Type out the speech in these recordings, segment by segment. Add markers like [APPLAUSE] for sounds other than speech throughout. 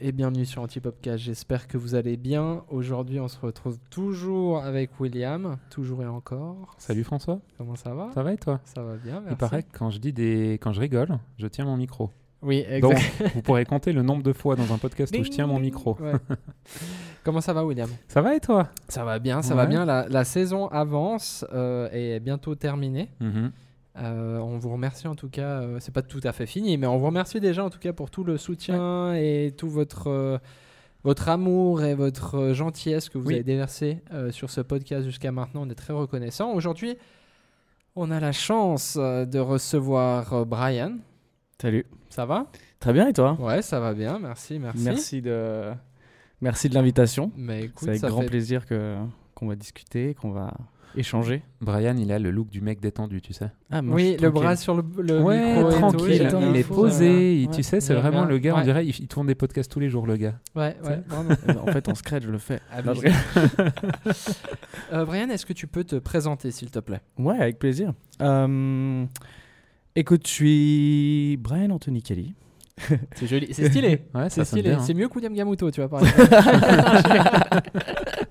et bienvenue sur Antipopcast. J'espère que vous allez bien. Aujourd'hui, on se retrouve toujours avec William, toujours et encore. Salut François, Comment ça va? Ça va et toi? Ça va bien, merci. Il paraît que quand je dis des, quand je rigole, je tiens mon micro. Oui, Donc, exact. [LAUGHS] vous pourrez compter le nombre de fois dans un podcast où je tiens mon micro. Ouais. [LAUGHS] Comment ça va, William? Ça va et toi? Ça va bien, ça va bien. La, la saison avance euh, et est bientôt terminée. Mhm. Euh, on vous remercie en tout cas. euh, c'est pas tout à fait fini, mais on vous remercie déjà en tout cas pour tout le soutien et tout votre euh, votre amour et votre gentillesse que vous Oui. avez déversé euh, sur ce podcast jusqu'à maintenant. On est très reconnaissant. Aujourd'hui, on a la chance euh, de recevoir euh, Brian. Salut. Ça va? Très bien et toi? Ouais, ça va bien. Merci, merci. Merci de merci de l'invitation. Mais C'est avec ça grand fait- plaisir que qu'on va discuter, qu'on va échanger. Brian, il a le look du mec détendu, tu sais. Ah, moi, Oui, le bras sur le, le ouais, micro et tout, tranquille. il est posé. il- ouais. Tu sais, c'est vraiment bien. le gars, Ouais. on dirait, il, il tourne des podcasts tous les jours, le gars. Ouais, ouais, [LAUGHS] en fait, en scratch, je le fais. Non, je- [LAUGHS] Euh, Brian, est-ce que tu peux te présenter, s'il te plaît? Ouais, avec plaisir. Euh, écoute, je suis Brian Anthony Kelly. [LAUGHS] C'est joli, c'est stylé. Ouais, C'est stylé. hein. C'est mieux que William Gamuto, tu vois, par exemple.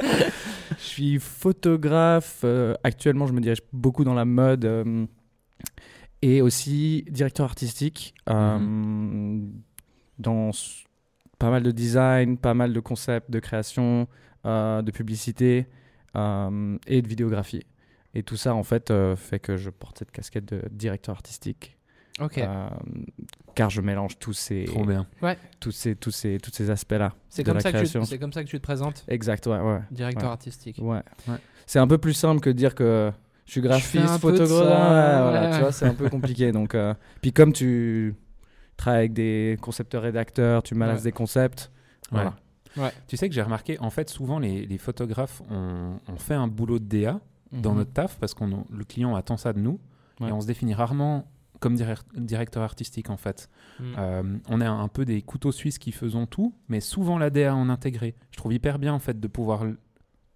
Je suis photographe. euh, actuellement, je me dirige beaucoup dans la mode euh, et aussi directeur artistique euh, Mhm. dans pas mal de design, pas mal de concepts de création, de publicité et de vidéographie. Et tout ça, en fait, fait que je porte cette casquette de directeur artistique. ok. Car je mélange tous ces, Trop bien. tous ces, tous ces, tous ces aspects-là. C'est comme, ça que tu- c'est comme ça que tu te présentes, Exact, ouais, ouais. directeur Ouais. artistique. Ouais. Ouais. C'est un peu plus simple que de dire que je suis graphiste, photographe. ouais, voilà, ouais. Tu vois, c'est un peu compliqué. [LAUGHS] Donc, euh, puis comme tu travailles avec des concepteurs rédacteurs, tu malasses Ouais. des concepts. Ouais. Voilà. Tu sais que j'ai remarqué, en fait, souvent les, les photographes, on, on fait un boulot de DA dans Mhm. notre taf parce que le client attend ça de nous Ouais. et on se définit rarement comme dir- directeur artistique en fait. Mm. Euh, on est un peu des couteaux suisses qui faisons tout, mais souvent la DA en intégré. Je trouve hyper bien en fait de pouvoir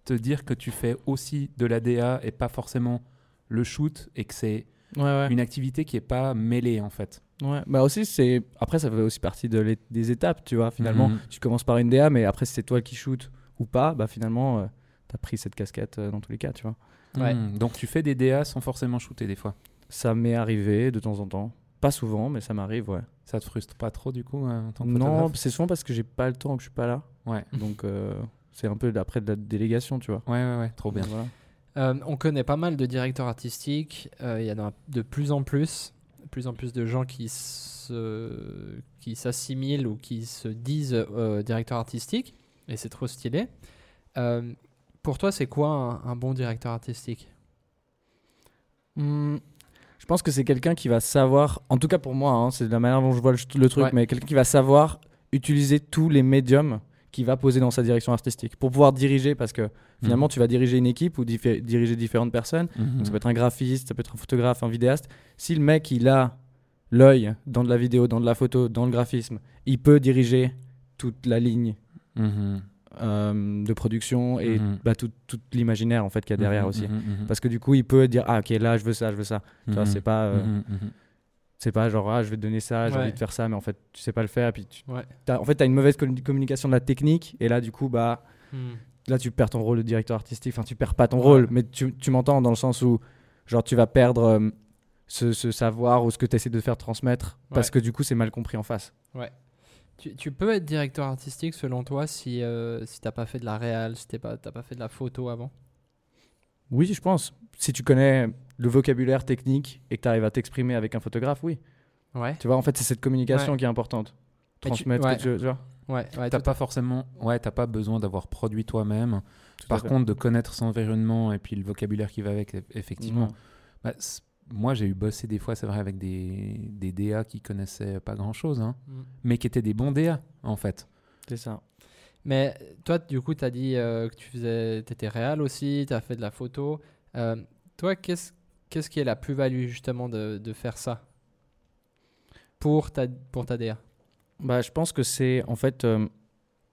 te dire que tu fais aussi de la DA et pas forcément le shoot et que c'est Ouais, ouais. une activité qui est pas mêlée en fait. Ouais. Bah aussi, c'est après, ça fait aussi partie de des étapes, tu vois. Finalement, Mhm. tu commences par une DA, mais après, si c'est toi qui shoot ou pas, bah finalement, tu as pris cette casquette euh, dans tous les cas, tu vois. Ouais. Hmm, Donc tu fais des DA sans forcément shooter des fois. Ça m'est arrivé de temps en temps. Pas souvent, mais ça m'arrive, ouais. Ça te frustre pas trop du coup euh, en tant que Non, c'est souvent parce que j'ai pas le temps que je suis pas là. Ouais. [LAUGHS] Donc, euh, c'est un peu après de la délégation, tu vois. Ouais, ouais, ouais, trop bien. Voilà. Euh, on connaît pas mal de directeurs artistiques. euh, Il y en a de plus en plus, de plus en plus de gens qui se, qui s'assimilent ou qui se disent euh, directeurs artistiques, et c'est trop stylé. Euh, pour toi, c'est quoi un, un bon directeur artistique? Hmm, je pense que c'est quelqu'un qui va savoir, en tout cas pour moi, hein, c'est de la manière dont je vois le, le truc, Ouais. mais quelqu'un qui va savoir utiliser tous les médiums qu'il va poser dans sa direction artistique pour pouvoir diriger, parce que finalement, Mhm. tu vas diriger une équipe ou diriger différentes personnes. Mhm. Donc ça peut être un graphiste, ça peut être un photographe, un vidéaste. Si le mec, il a l'œil dans de la vidéo, dans de la photo, dans le graphisme, il peut diriger toute la ligne Mhm. Euh, de production et Mhm. bah, tout, tout l'imaginaire en fait qu'il y a derrière Mhm, aussi. mhm. Parce que du coup, il peut dire ah ok là je veux ça, je veux ça. Tu vois, c'est pas euh, c'est pas genre ah je vais te donner ça, j'ai Ouais. envie de faire ça, mais en fait tu sais pas le faire. Et puis tu, Ouais. t'as- en fait t'as une mauvaise commu- communication de la technique et là du coup bah Hmm. là tu perds ton rôle de directeur artistique. Enfin tu perds pas ton Ouais. rôle, mais tu, tu m'entends dans le sens où genre tu vas perdre euh, ce, ce savoir ou ce que tu essaies de faire transmettre parce Ouais. que du coup c'est mal compris en face. Tu, tu peux être directeur artistique selon toi si, euh, si t'as pas fait de la réal, si t'es pas, t'as pas fait de la photo avant? Oui, je pense. Si tu connais le vocabulaire technique et que tu arrives à t'exprimer avec un photographe, oui. Ouais. Tu vois, en fait, c'est cette communication Ouais. qui est importante. Mais tu- Transmettre, ouais. que tu, tu vois. Ouais, ouais, T'as tout- pas forcément, ouais, t'as pas besoin d'avoir produit toi-même. Par contre, de connaître son environnement et puis le vocabulaire qui va avec, effectivement. Bah, moi, j'ai eu bossé des fois, c'est vrai, avec des, des DA qui connaissaient pas grand-chose, hein, Hmm. mais qui étaient des bons DA, en fait. C'est ça. Mais toi, du coup, tu as dit euh, que tu faisais, étais réal aussi, tu as fait de la photo. Euh, toi, qu'est-ce qu'est-ce qui est la plus-value justement de, de faire ça pour ta, pour ta DA Bah, je pense que c'est en fait euh,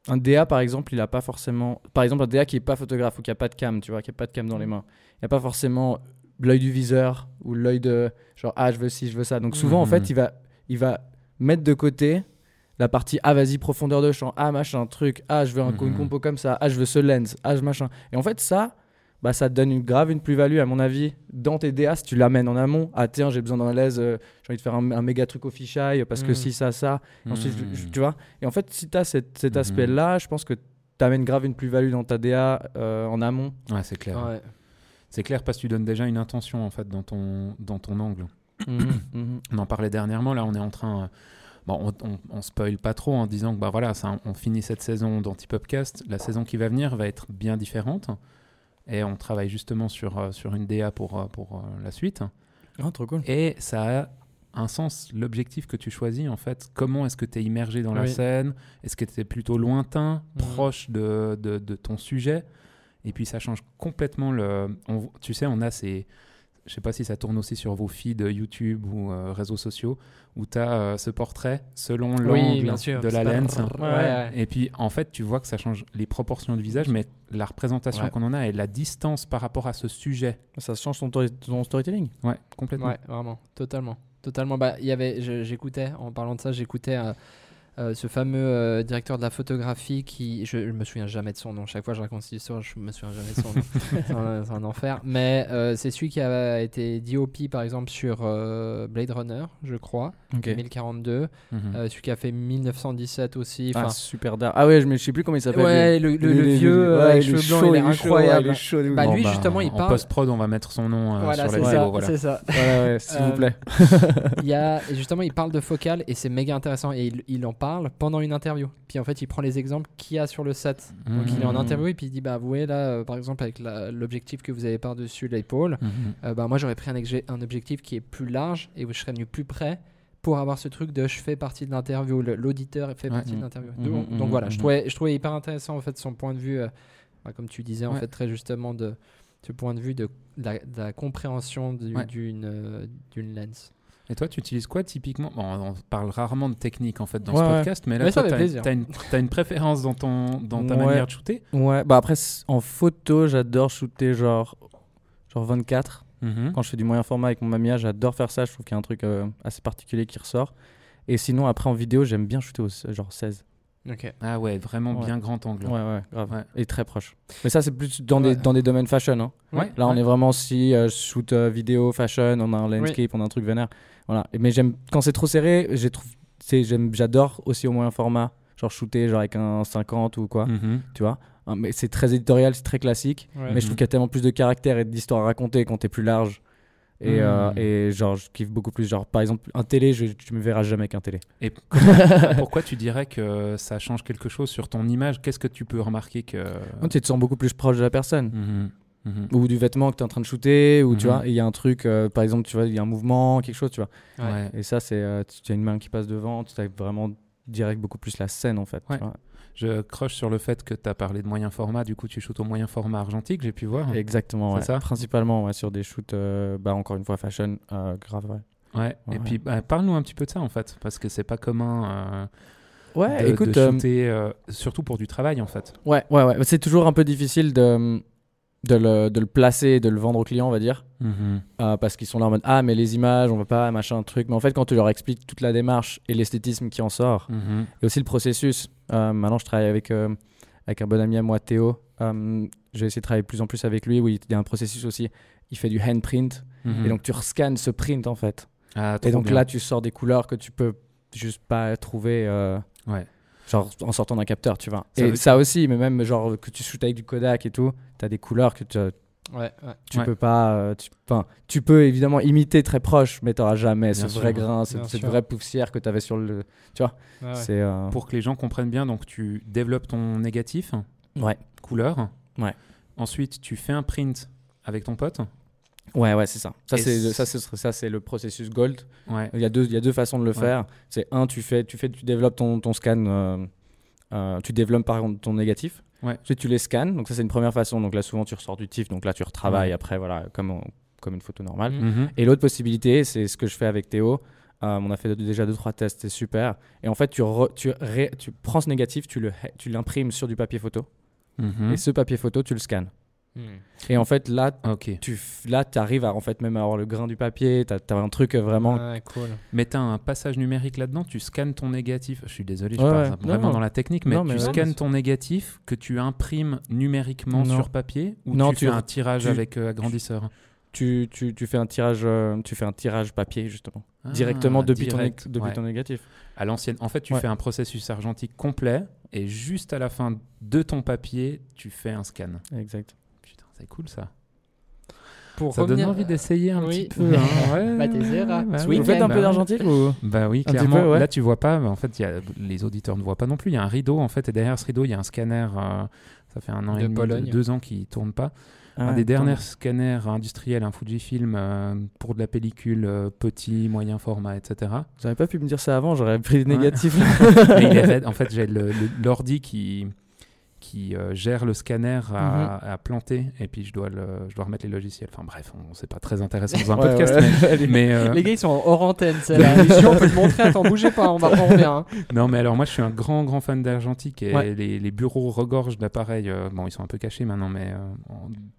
un DA par exemple, il a pas forcément. Par exemple, un DA qui est pas photographe ou qui a pas de cam, tu vois, qui a pas de cam dans les mains. Il a pas forcément l'œil du viseur ou l'œil de genre ah je veux ci, je veux ça. Donc souvent en Mhm. fait, il va il va mettre de côté la partie ah vas-y profondeur de champ, ah machin truc, ah je veux un, une Mhm. compo comme ça, ah je veux ce lens, ah je machin. Et en fait ça, bah ça te donne une grave une plus-value à mon avis dans tes DA si tu l'amènes en amont. Ah tiens j'ai besoin d'un lens, euh, j'ai envie de faire un, un méga truc au fisheye parce que Mhm. si ça ça. Et Ensuite je- je- Mhm. tu vois. Et en fait si tu as cet, cet Mhm. aspect-là, je pense que tu amènes grave une plus-value dans ta DA euh, en amont. Ouais, c'est clair. Ouais. C'est clair parce que tu donnes déjà une intention en fait dans ton, dans ton angle. Mhm. On en parlait dernièrement, là on est en train... euh, Bon, on, on, on spoil pas trop en disant que bah voilà, ça, on finit cette saison d'Antipopcast. La saison qui va venir va être bien différente. Et on travaille justement sur, euh, sur une DA pour, euh, pour euh, la suite. Ah, trop cool. Et ça a un sens, l'objectif que tu choisis en fait. Comment est-ce que tu es immergé dans la scène? Est-ce que tu es plutôt lointain, proche de, de, de ton sujet? Et puis ça change complètement le. on- tu sais, on a ces. Je sais pas si ça tourne aussi sur vos feeds YouTube ou euh, réseaux sociaux, où tu as ce portrait selon Oui, l'angle de la pas- lens. Ouais, ouais. Et puis, en fait, tu vois que ça change les proportions du visage, mais la représentation Ouais. qu'on en a et la distance par rapport à ce sujet. Ça change ton, storytelling. Ouais, complètement. Ouais, vraiment, totalement. Totalement. Bah, il y avait, je- j'écoutais, en parlant de ça, j'écoutais euh, euh, ce fameux euh, directeur de la photographie qui, je, je me souviens jamais de son nom. Chaque fois que je raconte cette histoire, je me souviens jamais de son nom. [LAUGHS] c'est, un, enfer. Mais euh, c'est celui qui a été DOP par exemple sur euh, Blade Runner, je crois, Ok. 2042. Mhm. Euh, celui qui a fait 1917 aussi. Ah, super dark. Ah ouais, je, me, je sais plus comment il s'appelle. ouais, le, le- le est- vieux ouais, avec il est cheveux blancs, chaud, il est chaud, ouais, incroyable. chaud ouf. Bah, Bon, lui, bah, justement, il en parle- post-prod, on va mettre son nom euh, voilà, sur c'est la ça, vidéo. Voilà. c'est ça. Ouais, ouais, s'il vous plaît. [LAUGHS] il y a justement il parle de focal et c'est méga intéressant et il, il en parle pendant une interview puis en fait il prend les exemples qu'il y a sur le set donc il est en Mhm. interview et puis il dit bah vous voyez là euh, par exemple avec l'objectif que vous avez par dessus l'épaule Mhm. euh, bah moi j'aurais pris un, objectif qui est plus large et je serais venu plus près pour avoir ce truc de je fais partie de l'interview l'auditeur fait Ouais. partie de Mhm. l'interview Mhm, donc, donc voilà je trouvais je trouvais hyper intéressant en fait son point de vue euh, bah, comme tu disais en Ouais. fait très justement de ce point de vue de la, de la compréhension du- Ouais. d'une d'une lens Et toi, tu utilises quoi typiquement? Bon, On parle rarement de technique en fait dans Ouais, ce podcast, mais là, Mais toi, plaisir. as une, préférence dans, ton, dans ta Ouais. manière de shooter? Ouais, bah après, en photo, j'adore shooter genre, genre 24. Mhm. Quand je fais du moyen format avec mon Mamiya, j'adore faire ça. Je trouve qu'il y a un truc euh, assez particulier qui ressort. Et sinon, après en vidéo, j'aime bien shooter au genre 16. Ah ouais, vraiment Ouais. bien grand angle. Ouais, ouais, grave. Ouais. Et très proche. Mais ça, c'est plus dans, Ouais. des, dans des domaines fashion. hein. Ouais, Là, on ouais. est vraiment si euh, je shoot euh, vidéo, fashion, on a un landscape, on a un truc vénère. Voilà. Et- Mais j'aime quand c'est trop serré, j'ai trouve, c'est- j'aime, j'adore aussi au moyen format, genre shooter genre avec un 50 ou quoi, Mhm. tu vois. Hein, Mais c'est très éditorial, c'est très classique. Ouais. Mais je trouve qu'il y a tellement plus de caractère et d'histoire à raconter quand t'es plus large. Et, euh, Mhm. et genre, je kiffe beaucoup plus. Genre, par exemple, un télé, je, tu me verras jamais qu'un télé. Et pourquoi [LAUGHS] tu dirais que ça change quelque chose sur ton image? Qu'est-ce que tu peux remarquer que. Non, tu te sens beaucoup plus proche de la personne. Mhm. Mhm. Ou du vêtement que tu es en train de shooter, ou tu vois, il y a un truc, euh, par exemple, tu vois, il y a un mouvement, quelque chose, tu vois. Ouais. Et ça, c'est, euh, tu as une main qui passe devant, tu as vraiment direct beaucoup plus la scène en fait. tu Ouais. vois. Je croche sur le fait que tu as parlé de moyen format, du coup tu shootes au moyen format argentique, j'ai pu voir. Exactement, C'est ouais. ça Principalement ouais, sur des shoots, euh, bah, encore une fois, fashion, euh, grave, ouais. Ouais. Et puis bah, parle-nous un petit peu de ça en fait, parce que c'est pas commun euh, Ouais, de, écoute, de shooter, euh, surtout pour du travail en fait. ouais, ouais, ouais. C'est toujours un peu difficile de, de, le, de le placer et de le vendre aux clients, on va dire. Euh, parce qu'ils sont là en mode ah mais les images on va pas machin truc mais en fait quand tu leur expliques toute la démarche et l'esthétisme qui en sort Mhm. et aussi le processus euh, maintenant je travaille avec euh, avec un bon ami à moi Théo j'ai essayé de travailler de plus en plus avec lui où il y a un processus aussi il fait du handprint Mhm. et donc tu rescannes ce print en fait Ah, et donc bien. là tu sors des couleurs que tu peux juste pas trouver Ouais. Genre en sortant d'un capteur tu vois Ça et ça aussi mais même genre que tu shootes avec du Kodak et tout tu as des couleurs que tu Ouais, ouais. tu Ouais. peux pas euh, tu, tu peux évidemment imiter très proche mais t'auras jamais Bien ce sûr. vrai grain cette, vraie poussière que tu avais sur le Ouais, ouais. c'est euh, Pour que les gens comprennent bien, donc tu développes ton négatif, ouais couleur. Ouais. Ensuite, tu fais un print avec ton pote. Ouais ouais c'est ça ça c'est ça c'est ça c'est le processus gold Ouais. il y a deux il y a deux façons de le Ouais. faire c'est un tu fais tu fais tu développes ton, ton scan euh, euh, tu développes par contre ton négatif Ouais. ensuite tu les scannes donc ça c'est une première façon donc là souvent tu ressors du TIFF donc là tu retravailles après voilà comme comme une photo normale Mhm. Mhm. Et l'autre possibilité, c'est ce que je fais avec Théo. Euh, on a fait déjà deux trois tests, c'est super. Et en fait, tu, re- tu, ré- tu prends ce négatif, tu le tu l'imprimes sur du papier photo. Mhm. Et ce papier photo, tu le scannes. Et en fait, là, tu là, arrives à en fait même à avoir le grain du papier. Tu as, un truc euh, vraiment. Ouais, cool. Mais t'as un passage numérique là-dedans, tu scannes ton négatif. Je suis désolé, je Ouais, parle ouais. vraiment Non, dans la technique, mais non, mais tu ouais, scannes mais ton négatif que tu imprimes numériquement Non. sur papier ou Non, tu, tu fais un tirage tu- avec euh, agrandisseur? Tu, tu, tu fais un tirage, euh, tu fais un tirage papier justement Ah, directement depuis ton direct, depuis ouais. ton négatif. À l'ancienne. En fait, tu Ouais. fais un processus argentique complet et juste à la fin de ton papier, tu fais un scan. Exact. C'est cool ça. Pour Ça donne envie d'essayer un oui. petit peu. hein. [LAUGHS] Ouais, Bah, bah oui. Vous faites un Bah peu oui. d'argentique ou Bah oui, clairement. peu, ouais. Là, tu vois pas. mais en fait, il y a, les auditeurs ne voient pas non plus. Il y a un rideau, en fait, et derrière ce rideau, il y a un scanner. euh, ça fait un an De et demi, deux ans qui tourne pas. Ah, un des attends. derniers scanners industriels, un Fujifilm euh, pour de la pellicule euh, petit, moyen format, etc. Avez pas pu me dire ça avant, j'aurais pris le Ouais. négatif. [LAUGHS] Mais il. [LAUGHS] En fait, j'ai l'ordi qui qui euh, gère le scanner à, Mhm. à planter et puis je dois le, je dois remettre les logiciels. Enfin bref, on c'est pas très intéressant dans un Ouais, podcast, ouais. mais, [LAUGHS] euh, Les gars, ils sont hors antenne, la mission. On peut te montrer, attends, bougez pas, on va prendre bien. hein. [LAUGHS] Non, mais alors moi je suis un grand grand fan d'argentique et Ouais. les, les bureaux regorgent d'appareils. euh, bon, ils sont un peu cachés maintenant, mais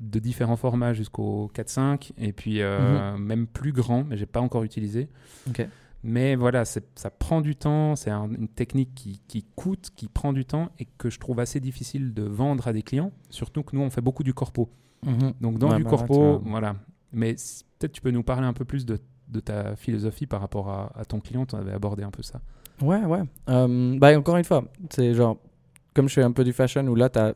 de différents formats jusqu'au 4-5 et puis euh, même plus grand, mais j'ai pas encore utilisé. Ok. Mais voilà, ça prend du temps. C'est un- une technique qui, qui coûte, qui prend du temps et que je trouve assez difficile de vendre à des clients. Surtout que nous on fait beaucoup du corpo. Mhm. Donc dans Ouais, du bah, corpo, ouais, voilà. Mais peut-être tu peux nous parler un peu plus de, de ta philosophie par rapport à, à ton client. Tu avais abordé un peu ça. Ouais, ouais. Euh, bah, encore une fois, c'est genre, comme je fais un peu du fashion, où là, tu as,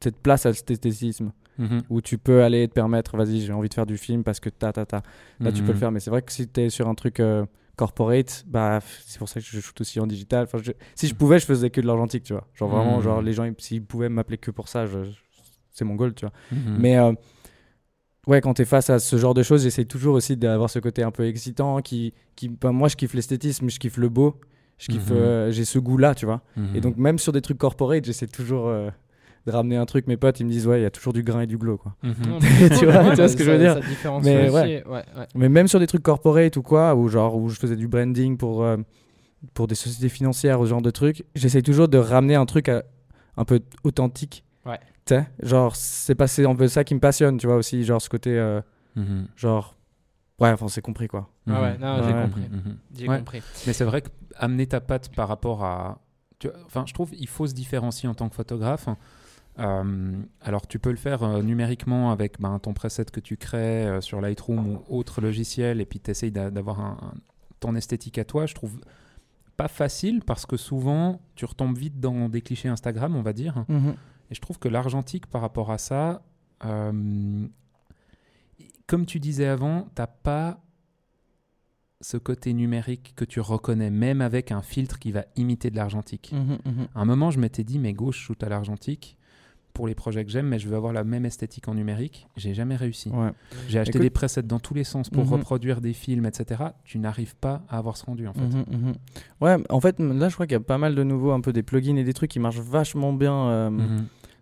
cette place à l'esthétisme, Mhm. où tu peux aller te permettre, vas-y, j'ai envie de faire du film parce que ta, ta, ta. Là, tu peux le Mhm. faire. Mais c'est vrai que si tu es sur un truc euh, corporate, bah, c'est pour ça que je shoot aussi en digital. Enfin, je- si je pouvais, je faisais que de l'argentique, tu vois. Genre, vraiment, Mhm. genre, les gens, ils- s'ils pouvaient m'appeler que pour ça, je- c'est mon goal, tu vois. Mhm. Mais euh, ouais, quand tu es face à ce genre de choses, j'essaie toujours aussi d'avoir ce côté un peu excitant. Qui, qui, ben, moi, je kiffe l'esthétisme, je kiffe le beau. Je kiffe, Mhm. euh, j'ai ce goût-là, tu vois. Mhm. Et donc, même sur des trucs corporate, j'essaie toujours euh, de ramener un truc. Mes potes, ils me disent, ouais, il y a toujours du grain et du glow, quoi. Mhm. [LAUGHS] Tu vois- tu vois ce que je veux dire ça différencie Mais aussi, ouais. ouais, ouais. Mais même sur des trucs corporate ou quoi, ou genre où je faisais du branding pour, euh, pour des sociétés financières, ou ce genre de trucs, j'essaie toujours de ramener un truc à- un peu authentique. Ouais. Tu sais, genre, c'est pas c'est un peu ça qui me passionne, tu vois, aussi, genre ce côté, euh, Mhm. genre, ouais, enfin, c'est compris, quoi. Ah ouais, Mhm. non, j'ai Ouais. compris. J'ai Ouais. compris. Mais c'est vrai que amener ta patte par rapport à. tu Enfin, je trouve qu'il faut se différencier en tant que photographe. Euh, alors, tu peux le faire euh, numériquement avec ben, ton preset que tu crées euh, sur Lightroom ou autre logiciel, et puis tu essayes d'avoir un- un- ton esthétique à toi. Je trouve pas facile parce que souvent, tu retombes vite dans des clichés Instagram, on va dire. Et je trouve que l'argentique, par rapport à ça, comme tu disais avant, t'as pas ce côté numérique que tu reconnais, même avec un filtre qui va imiter de l'argentique. À un moment, je m'étais dit, mais je shoot à l'argentique pour les projets que j'aime, mais je veux avoir la même esthétique en numérique. J'ai jamais réussi. Ouais. J'ai acheté Écoute- des presets dans tous les sens pour Mhm. reproduire des films, etc. Tu n'arrives pas à avoir ce rendu, en fait. Mhm, mhm. Ouais, en fait, là, je crois qu'il y a pas mal de nouveaux, un peu des plugins et des trucs qui marchent vachement bien euh,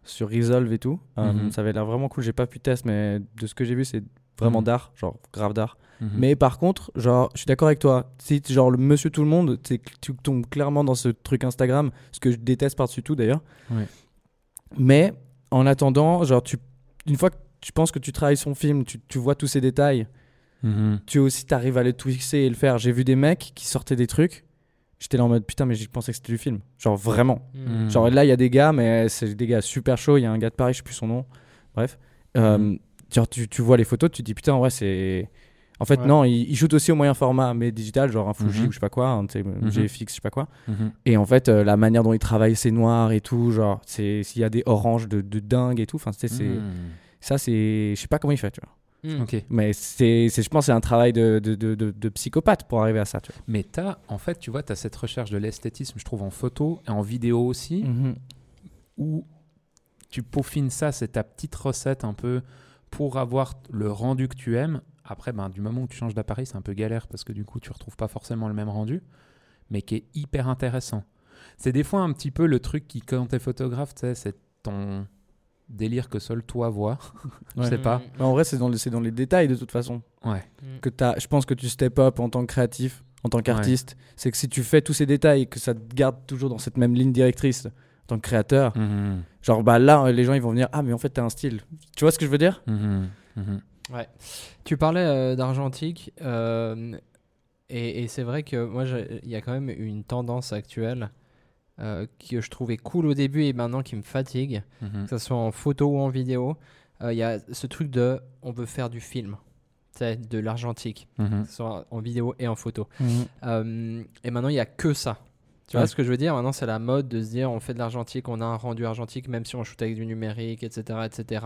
sur Resolve et tout. Euh. Ça avait l'air vraiment cool. J'ai pas pu tester, mais de ce que j'ai vu, c'est vraiment d'art, genre grave d'art. Mais par contre, genre, je suis d'accord avec toi. Si genre le monsieur tout le monde, tu tombes clairement dans ce truc Instagram, ce que je déteste par-dessus tout d'ailleurs. Ouais. Mais en attendant, genre, tu, une fois que tu penses que tu travailles son film, tu, tu vois tous ces détails, Mhm. tu aussi t'arrives à le twister et le faire. J'ai vu des mecs qui sortaient des trucs. J'étais là en mode putain, mais j'ai pensé que c'était du film. Genre vraiment. Mhm. Genre là, il y a des gars, mais c'est des gars super chauds. Il y a un gars de Paris, je sais plus son nom. Bref. Euh, Mhm. genre, tu, tu vois les photos, tu te dis putain, ouais, c'est. En fait, Ouais. non, il, il shoot aussi au moyen format, mais digital, genre un Fuji Mhm. ou je sais pas quoi, un sais, GFX, je sais pas quoi. Mhm. Et en fait, euh, la manière dont il travaille, c'est noir et tout. Genre, s'il y a des oranges de, de dingue et tout. Enfin, c'est Mhm. ça, c'est. Je sais pas comment il fait, tu vois. Mm. Ok. Mais c'est, je pense, que c'est un travail de, de, de, de- de psychopathe pour arriver à ça, tu vois. Mais t'as, en fait, tu vois, tu as cette recherche de l'esthétisme, je trouve, en photo et en vidéo aussi, Mhm. où tu peaufines ça, c'est ta petite recette un peu pour avoir le rendu que tu aimes. Après, ben, du moment où tu changes d'appareil, c'est un peu galère parce que du coup, tu retrouves pas forcément le même rendu, mais qui est hyper intéressant. C'est des fois un petit peu le truc qui, quand t'es photographe, c'est ton délire que seul toi vois. [LAUGHS] je Ouais. sais pas. Mais en vrai, c'est dans, les- c'est dans les détails de toute façon. Ouais. Mm. que t'as- je pense que tu step up en tant que créatif, en tant qu'artiste. C'est que si tu fais tous ces détails et que ça te garde toujours dans cette même ligne directrice, en tant que créateur. Mhm. Genre, bah là, les gens, ils vont venir, ah, mais en fait, t'as un style. Tu vois ce que je veux dire? Mhm. Mhm. Tu parlais euh, d'argentique, euh, et, et c'est vrai que moi, il y a quand même une tendance actuelle euh, que je trouvais cool au début et maintenant qui me fatigue, Mhm. que ce soit en photo ou en vidéo. Euh, Il y a ce truc de on veut faire du film, de l'argentique, Mhm. que ce soit en vidéo et en photo. Euh, et maintenant, il n'y a que ça. Tu vois Ouais. ce que je veux dire? Maintenant, c'est la mode de se dire on fait de l'argentique, on a un rendu argentique, même si on shoot avec du numérique, etc. etc.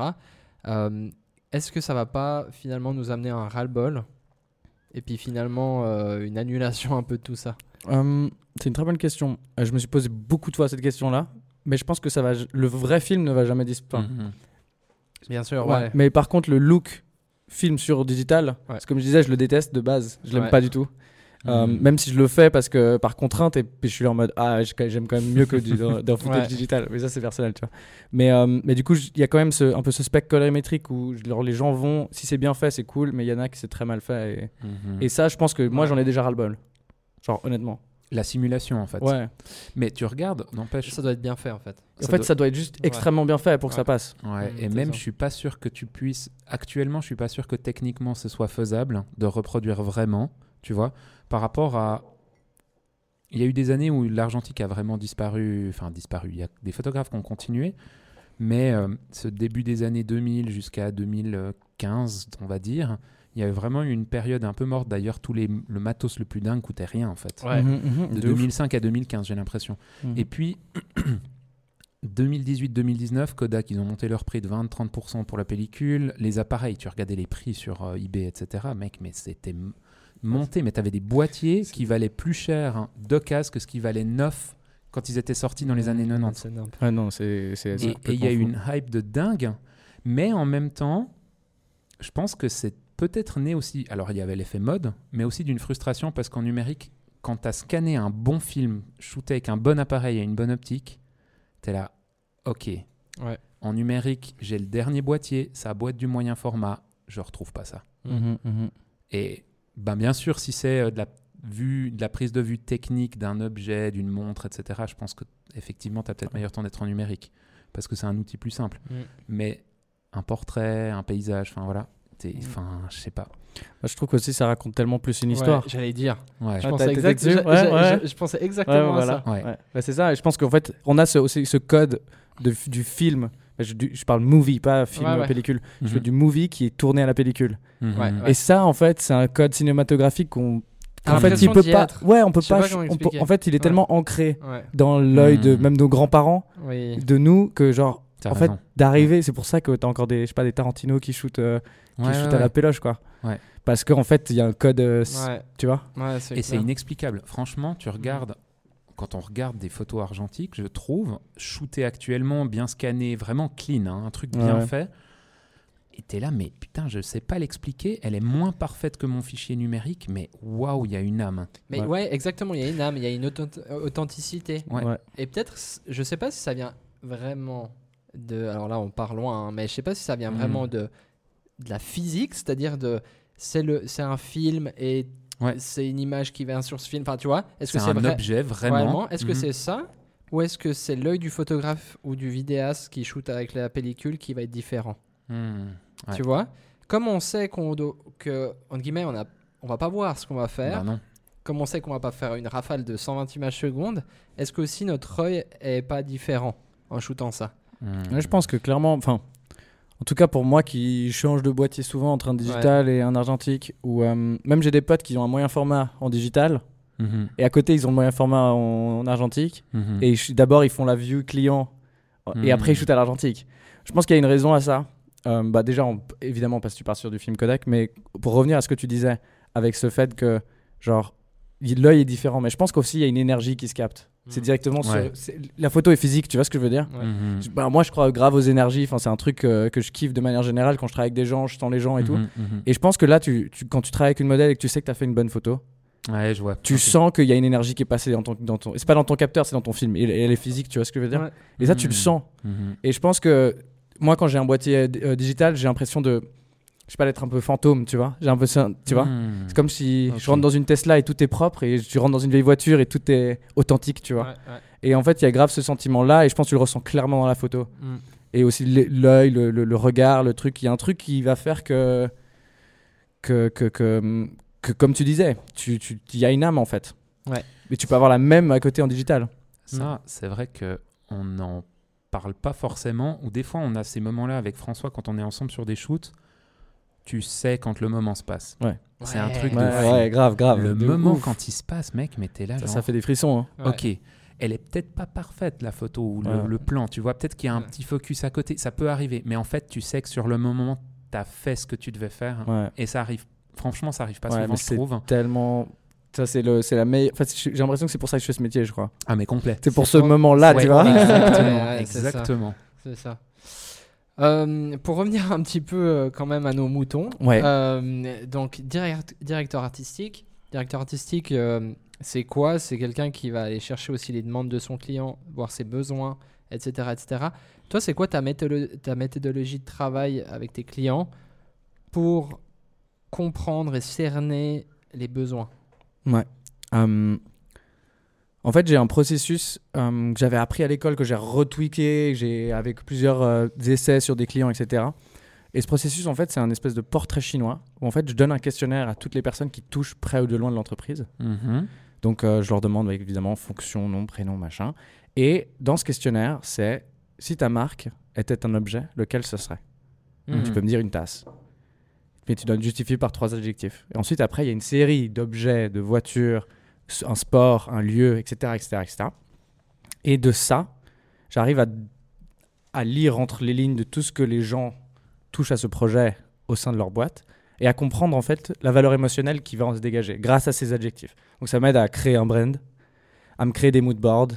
Est-ce que ça va pas finalement nous amener à un ras-le-bol Et puis finalement, euh, une annulation un peu de tout ça? Hum, c'est une très bonne question. Euh, je me suis posé beaucoup de fois cette question-là, mais je pense que ça va. Le vrai film ne va jamais disparaître. Mhm. Bien sûr, Ouais. ouais. Mais par contre, le look film sur digital, Ouais. c'est comme je disais, je le déteste de base. Je l'aime Ouais. pas du tout. Euh, Mhm. même si je le fais parce que par contrainte et puis je suis là en mode ah j'aime quand même mieux que du, d'un footage Ouais. digital mais ça c'est personnel tu vois mais euh, mais du coup il y a quand même ce, un peu ce spec colorimétrique où genre, les gens vont si c'est bien fait c'est cool mais il y en a qui c'est très mal fait et, Mhm. et ça je pense que moi Ouais. j'en ai déjà ras le bol genre honnêtement La simulation, en fait. ouais Mais tu regardes, n'empêche. Ça doit être bien fait en fait. en fait doit- ça doit être juste Ouais. extrêmement bien fait pour que ça passe Ouais, Mm, et même ça. je suis pas sûr que tu puisses. Actuellement, je suis pas sûr que techniquement ce soit faisable de reproduire vraiment, tu vois, par rapport à. Il y a eu des années où l'argentique a vraiment disparu, enfin disparu. Il y a des photographes qui ont continué, mais euh, ce début des années 2000 jusqu'à 2015, on va dire, il y avait vraiment eu une période un peu morte. D'ailleurs, tous les le matos le plus dingue coûtait rien en fait. Ouais. Mhm, mhm, De de ouf. 2005 à 2015, j'ai l'impression. Et puis, [CLEARS THROAT] 2018-2019, Kodak, ils ont monté leur prix de 20-30% pour la pellicule. Les appareils, tu regardais les prix sur euh, eBay, etc. Mec, mais c'était monté. Mais tu avais des boîtiers qui valaient plus cher hein, d'occasion que ce qui valait neuf quand ils étaient sortis dans les années 90. C'est énorme. Ouais, non c'est c'est c'est Et il y a eu une hype de dingue. Mais en même temps, je pense que c'est peut-être né aussi. Alors, il y avait l'effet mode, mais aussi d'une frustration parce qu'en numérique, quand tu as scanné un bon film, shooté avec un bon appareil et une bonne optique, tu es là, ok. Ouais. En numérique, j'ai le dernier boîtier, sa boîte du moyen format, je retrouve pas ça. fou. Mhm, mhm. Et ben, bien sûr, si c'est euh, de la vue, de la prise de vue technique d'un objet, d'une montre, etc., je pense que effectivement, tu as peut-être meilleur temps d'être en numérique parce que c'est un outil plus simple. Mm. Mais un portrait, un paysage, enfin voilà, t'es- Mm. enfin, je sais pas. Bah, je trouve qu'aussi ça raconte tellement plus une Ouais, histoire J'allais dire. Ouais, Je, Ah, pensais exact- je- Ouais, je- ouais. je- je pensais Ouais, exactement voilà. à ça. Ouais. Ouais. C'est ça. Et je pense qu'en fait, on a ce, aussi ce code de, du film. Je, du- je parle movie, pas film Ouais, ouais. pellicule. Je Mhm. fais du movie qui est tourné à la pellicule. Mhm. Ouais, ouais. Et ça, en fait, c'est un code cinématographique qu'on. En fait, il peut pas. être. Ouais, on peut pas. pas comment on peut- expliquer. en fait, il est Ouais. tellement ancré Ouais. dans l'œil de Mhm. même nos grands-parents, Oui. de nous, que genre, en raison. fait, d'arriver, c'est pour ça que t'as encore des, je sais pas, des Tarantino qui shootent, euh, qui Ouais, shootent ouais, à la péloche, quoi. Ouais. Parce qu'en fait, il y a un code, euh, tu vois. Et c'est inexplicable. Franchement, tu regardes, quand on regarde des photos argentiques, je trouve, shootées actuellement, bien scannées, vraiment clean, hein, un truc bien Ouais. fait. Et t'es là, mais putain, je sais pas l'expliquer. Elle est moins parfaite que mon fichier numérique, mais waouh, il y a une âme. Mais Ouais. ouais. exactement. Il y a une âme, il y a une authent- authenticité. Ouais. Ouais. Et peut-être, je sais pas si ça vient vraiment de. Alors là, on part loin, hein, mais je sais pas si ça vient Mhm. vraiment de, de la physique, c'est-à-dire de. C'est le, c'est un film et Ouais. c'est une image qui vient sur ce film. Enfin, tu vois Est-ce C'est que c'est un vrai objet, vraiment. Est-ce que Mhm. c'est ça ou est-ce que c'est l'œil du photographe ou du vidéaste qui shoot avec la pellicule qui va être différent. Ouais. Tu vois? Comme on sait qu'on do- que entre guillemets on a on va pas voir ce qu'on va faire. Bah non. Comme on sait qu'on va pas faire une rafale de 120 images secondes, est-ce que aussi notre œil est pas différent en shootant ça? Ouais, je pense que clairement, enfin, en tout cas pour moi qui change de boîtier souvent entre un digital et un argentique, ou euh, même j'ai des potes qui ont un moyen format en digital, Mhm. et à côté ils ont le moyen format en, en argentique, Mhm. et d'abord ils font la view client, et Mhm. après ils shootent à l'argentique. Je pense qu'il y a une raison à ça. Euh, bah déjà, on- évidemment, parce que tu pars sur du film Kodak, mais pour revenir à ce que tu disais, avec ce fait que, genre, il- l'œil est différent, mais je pense qu'aussi il y a une énergie qui se capte. C'est Mhm. directement sur. Ouais. c'est- La photo est physique, tu vois ce que je veux dire Ouais. Mhm. Je- bah, moi, je crois grave aux énergies. Enfin, c'est un truc euh, que je kiffe de manière générale quand je travaille avec des gens, je sens les gens et tout. Mhm. Mhm. Et je pense que là, tu, tu- quand tu travailles avec une modèle et que tu sais que tu as fait une bonne photo, Ouais, je vois. tu sens qu'il y a une énergie qui est passée dans ton. Dans ton... C'est pas dans ton capteur, c'est dans ton film. Et, et elle est physique, tu vois ce que je veux dire Ouais. Et ça, tu le sens. Et je pense que moi, quand j'ai un boîtier euh, digital, j'ai l'impression de. Je sais pas, d'être un peu fantôme, tu vois. J'ai un peu ça, tu vois. Hmm. C'est comme si je rentre dans une Tesla et tout est propre et tu rentres dans une vieille voiture et tout est authentique, tu vois. Ouais, ouais. Et en fait, il y a grave ce sentiment-là et je pense que tu le ressens clairement dans la photo. Mm. Et aussi l'œ- l'œil, le, le- le regard, le truc. Il y a un truc qui va faire que, que, que, que, que, comme tu disais, tu, tu, il y a une âme en fait. Ouais. Mais tu peux avoir la même à côté en digital. Ça, c'est vrai que on n'en parle pas forcément. Ou des fois, on a ces moments-là avec François quand on est ensemble sur des shoots. Tu sais quand le moment se passe. C'est un truc de Ouais, fou. ouais, grave, grave. le De moment ouf. quand il se passe, mec, mais t'es là. Ça, genre, ça fait des frissons. hein. Ouais. Ok, elle est peut-être pas parfaite la photo ou le, Ouais. le plan, tu vois. Peut-être qu'il y a un Ouais. petit focus à côté. Ça peut arriver. Mais en fait, tu sais que sur le moment, t'as fait ce que tu devais faire. Ouais. Et ça arrive. Franchement, ça arrive pas Ouais, souvent, je c'est trouve. Tellement. Ça, c'est le, c'est la meilleure. En fait, j'ai l'impression que c'est pour ça que je fais ce métier, je crois. Ah, mais complet. C'est pour ce moment-là, Ouais, tu vois. Exactement. Ouais, exactement. C'est ça. Euh, pour revenir un petit peu euh, quand même à nos moutons, Ouais. euh, donc direct- directeur artistique, directeur artistique, euh, c'est quoi? C'est quelqu'un qui va aller chercher aussi les demandes de son client, voir ses besoins, etc., etc. Toi, c'est quoi ta, méthodologie de travail avec tes clients pour comprendre et cerner les besoins? Ouais. Euh, en fait, j'ai un processus euh, que j'avais appris à l'école, que j'ai retweaké, j'ai avec plusieurs euh, essais sur des clients, etc. Et ce processus, en fait, c'est un espèce de portrait chinois où en fait, je donne un questionnaire à toutes les personnes qui touchent près ou de loin de l'entreprise. Mhm. Donc, euh, je leur demande évidemment fonction, nom, prénom, machin. Et dans ce questionnaire, c'est si ta marque était un objet, lequel ce serait? Donc, Mhm. tu peux me dire une tasse. Mais tu dois le justifier par trois adjectifs. Et ensuite, après, il y a une série d'objets, de voitures, un sport, un lieu, etc. etc., etc. Et de ça, j'arrive à, à lire entre les lignes de tout ce que les gens touchent à ce projet au sein de leur boîte et à comprendre en fait la valeur émotionnelle qui va en se dégager grâce à ces adjectifs. Donc ça m'aide à créer un brand, à me créer des mood boards,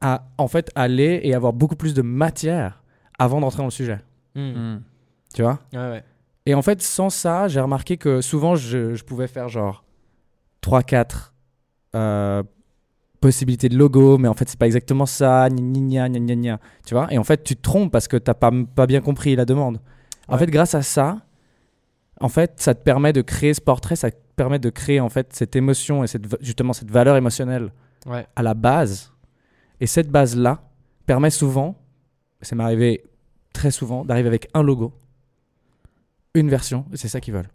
à en fait aller et avoir beaucoup plus de matière avant d'entrer dans le sujet. Mhm. Tu vois? Ouais, ouais. et en fait, sans ça, j'ai remarqué que souvent, je, je pouvais faire genre 3-4 euh, possibilités de logo, mais en fait, c'est pas exactement ça, gna gna gna. Tu vois Et en fait, tu te trompes parce que t'as pas, pas bien compris la demande. En Ouais. fait, grâce à ça, en fait, ça te permet de créer ce portrait, ça te permet de créer en fait cette émotion et cette, justement cette valeur émotionnelle Ouais. à la base. Et cette base-là permet souvent, ça m'est arrivé très souvent, d'arriver avec un logo, une version, et c'est ça qu'ils veulent.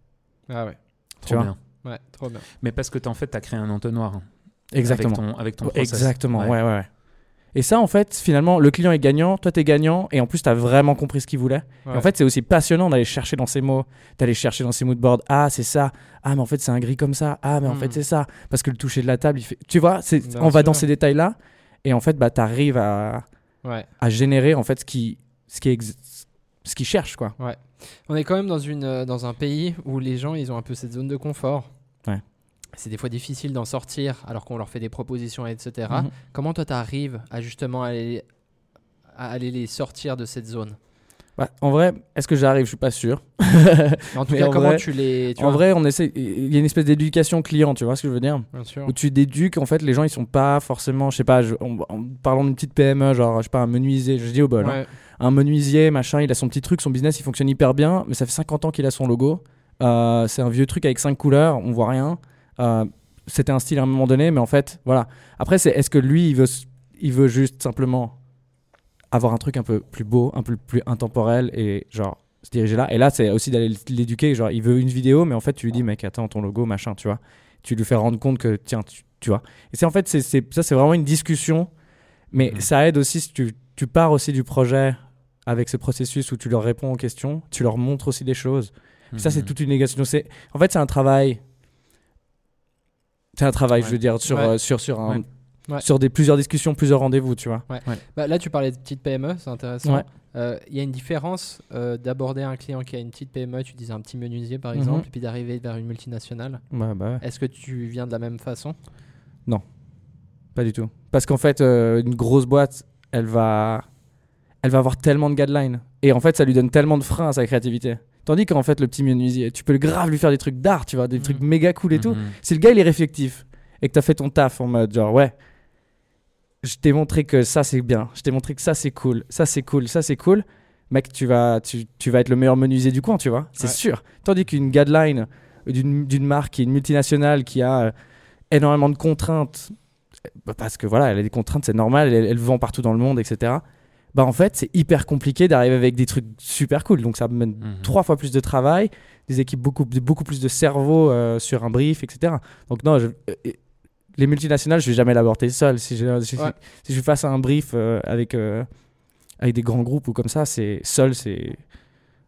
Ah ouais. Tu vois bien. Ouais, trop bien. Mais parce que t'as en fait, t'as créé un entonnoir. hein, Exactement. Avec ton, avec ton process. Exactement, Ouais. ouais. ouais, ouais. Et ça, en fait, finalement, le client est gagnant, toi, t'es gagnant, et en plus, t'as vraiment compris ce qu'il voulait. Et en fait, c'est aussi passionnant d'aller chercher dans ces mots, d'aller chercher dans ces moodboards. Ah, c'est ça. Ah, mais en fait, c'est un gris comme ça. Ah, mais en fait, c'est ça. Parce que le toucher de la table, il fait. Tu vois, c'est... On va dans ces détails-là, et en fait, bah, t'arrives à... Ouais. à générer, en fait, ce qui, ce qui, ex- ce qui cherche, quoi. On est quand même dans, une, euh, dans un pays où les gens, ils ont un peu cette zone de confort. Ouais. C'est des fois difficile d'en sortir alors qu'on leur fait des propositions, etc. Mhm. Comment toi, tu arrives à justement aller, à aller les sortir de cette zone? Bah, en vrai, est-ce que j'arrive? Je suis pas sûr. En tout [LAUGHS] cas, en comment vrai- tu les... Tu en vois? vrai, on essaie. Il y a une espèce d'éducation client, tu vois ce que je veux dire? Bien sûr. Où tu déduques, en fait, les gens, ils sont pas forcément, je sais pas, je- parlant d'une petite PME, genre, je sais pas, un menuisier, je dis au bol, hein. Un menuisier, machin, il a son petit truc, son business, il fonctionne hyper bien, mais ça fait 50 ans qu'il a son logo. Euh, c'est un vieux truc avec cinq couleurs, on voit rien. Euh, C'était un style à un moment donné, mais en fait, voilà. Après, c'est est-ce que lui, il veut, il veut juste simplement avoir un truc un peu plus beau, un peu plus intemporel et genre se diriger là? Et là, c'est aussi d'aller l'éduquer. Genre, il veut une vidéo, mais en fait, tu lui dis, mec, attends, ton logo, machin, tu vois. Tu lui fais rendre compte que, tiens, tu, tu vois. Et c'est en fait, c'est ça, c'est vraiment une discussion. Mais Mhm. ça aide aussi si tu, tu pars aussi du projet avec ce processus où tu leur réponds aux questions, tu leur montres aussi des choses. Ça, c'est Mhm. toute une négation. C'est, en fait, c'est un travail. C'est un travail, je veux dire, sur, Ouais. euh, sur, sur, un- Ouais. Ouais. sur des, plusieurs discussions, plusieurs rendez-vous, tu vois. Bah, là, tu parlais de petite PME, c'est intéressant. Ouais. Euh, Il y a une différence euh, d'aborder un client qui a une petite PME, tu disais un petit menuisier par Mhm. exemple, et puis d'arriver vers une multinationale. Ouais, bah ouais. Est-ce que tu viens de la même façon? Pas du tout. Parce qu'en fait, euh, une grosse boîte, elle va, elle va avoir tellement de guidelines. Et en fait, ça lui donne tellement de freins à sa créativité. Tandis qu'en fait, le petit menuisier, tu peux le grave lui faire des trucs d'art, tu vois, des Mhm. trucs méga cool et tout. Mhm. Si le gars, il est réflectif et que t'as fait ton taf en mode genre, ouais, je t'ai montré que ça, c'est bien. Je t'ai montré que ça, c'est cool. Ça, c'est cool. Ça, c'est cool. mec, tu vas, tu, tu vas être le meilleur menuisier du coin, tu vois, c'est Ouais. sûr. Tandis qu'une guideline d'une d'une marque qui est une multinationale qui a euh, énormément de contraintes, parce que voilà, elle a des contraintes, c'est normal, elle, elle vend partout dans le monde, etc. Bah en fait, c'est hyper compliqué d'arriver avec des trucs super cool. Donc ça amène Mhm. trois fois plus de travail, des équipes beaucoup, beaucoup plus de cerveau euh, sur un brief, etc. Donc non, je- euh, les multinationales, je vais jamais l'aborder seul. Si je, si, Ouais. si je suis face à un brief euh, avec, euh, avec des grands groupes ou comme ça, c'est seul, c'est...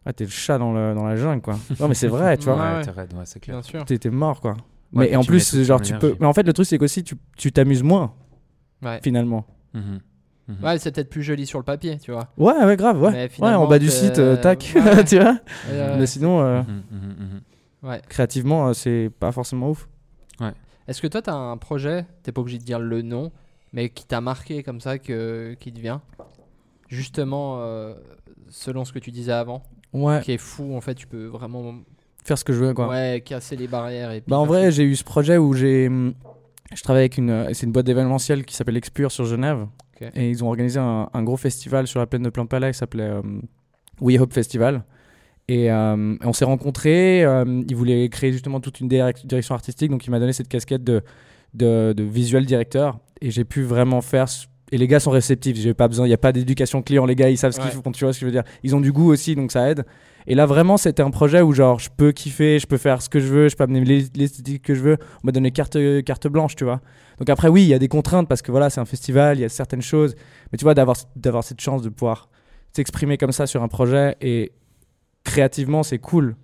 Ouais, t'es le chat dans, le, dans la jungle, quoi. Non, mais c'est vrai, tu [LAUGHS] vois. Ouais, Ouais, ouais. t'es raide, ouais, c'est clair. Bien sûr. T'es mort, quoi. Ouais, mais en plus, genre, tu peux... Mais en fait, le truc, c'est qu'aussi, tu tu t'amuses moins, Ouais. finalement. Mhm. Mhm. Ouais, c'est peut-être plus joli sur le papier, tu vois. Ouais, ouais, grave, ouais. Ouais, en bas du site, euh, tac, ouais, ouais. [LAUGHS] tu vois. Euh, Mais sinon, euh, Mhm, mhm, ouais. créativement, euh, c'est pas forcément ouf. Est-ce que toi, tu as un projet, t'es pas obligé de dire le nom, mais qui t'a marqué comme ça, que, qui te vient? Justement, euh, selon ce que tu disais avant, Ouais, qui est fou, en fait, tu peux vraiment faire ce que je veux, quoi. ouais, casser les barrières. Et puis Bah en vrai, j'ai eu ce projet où j'ai. hum, Je travaille avec une. euh, C'est une boîte d'événementiel qui s'appelle Expure sur Genève. Et ils ont organisé un, un gros festival sur la plaine de Plain-Palais qui s'appelait euh, We Hope Festival. Et euh, on s'est rencontrés. euh, il voulait créer justement toute une direc- direction artistique. Donc il m'a donné cette casquette de, de, de visuel directeur. Et j'ai pu vraiment faire. Et les gars sont réceptifs. J'ai pas besoin. Il n'y a pas d'éducation client. Les gars, ils savent ce qu'ils font. Tu vois ce que je veux dire Ils ont du goût aussi, donc ça aide. Et là, vraiment, c'était un projet où, genre, je peux kiffer, je peux faire ce que je veux, je peux amener l'es- l'esthétique que je veux. On m'a donné carte, carte blanche, tu vois. Donc après, oui, il y a des contraintes parce que voilà, c'est un festival, il y a certaines choses. Mais tu vois, d'avoir d'avoir cette chance de pouvoir s'exprimer comme ça sur un projet et créativement, c'est cool.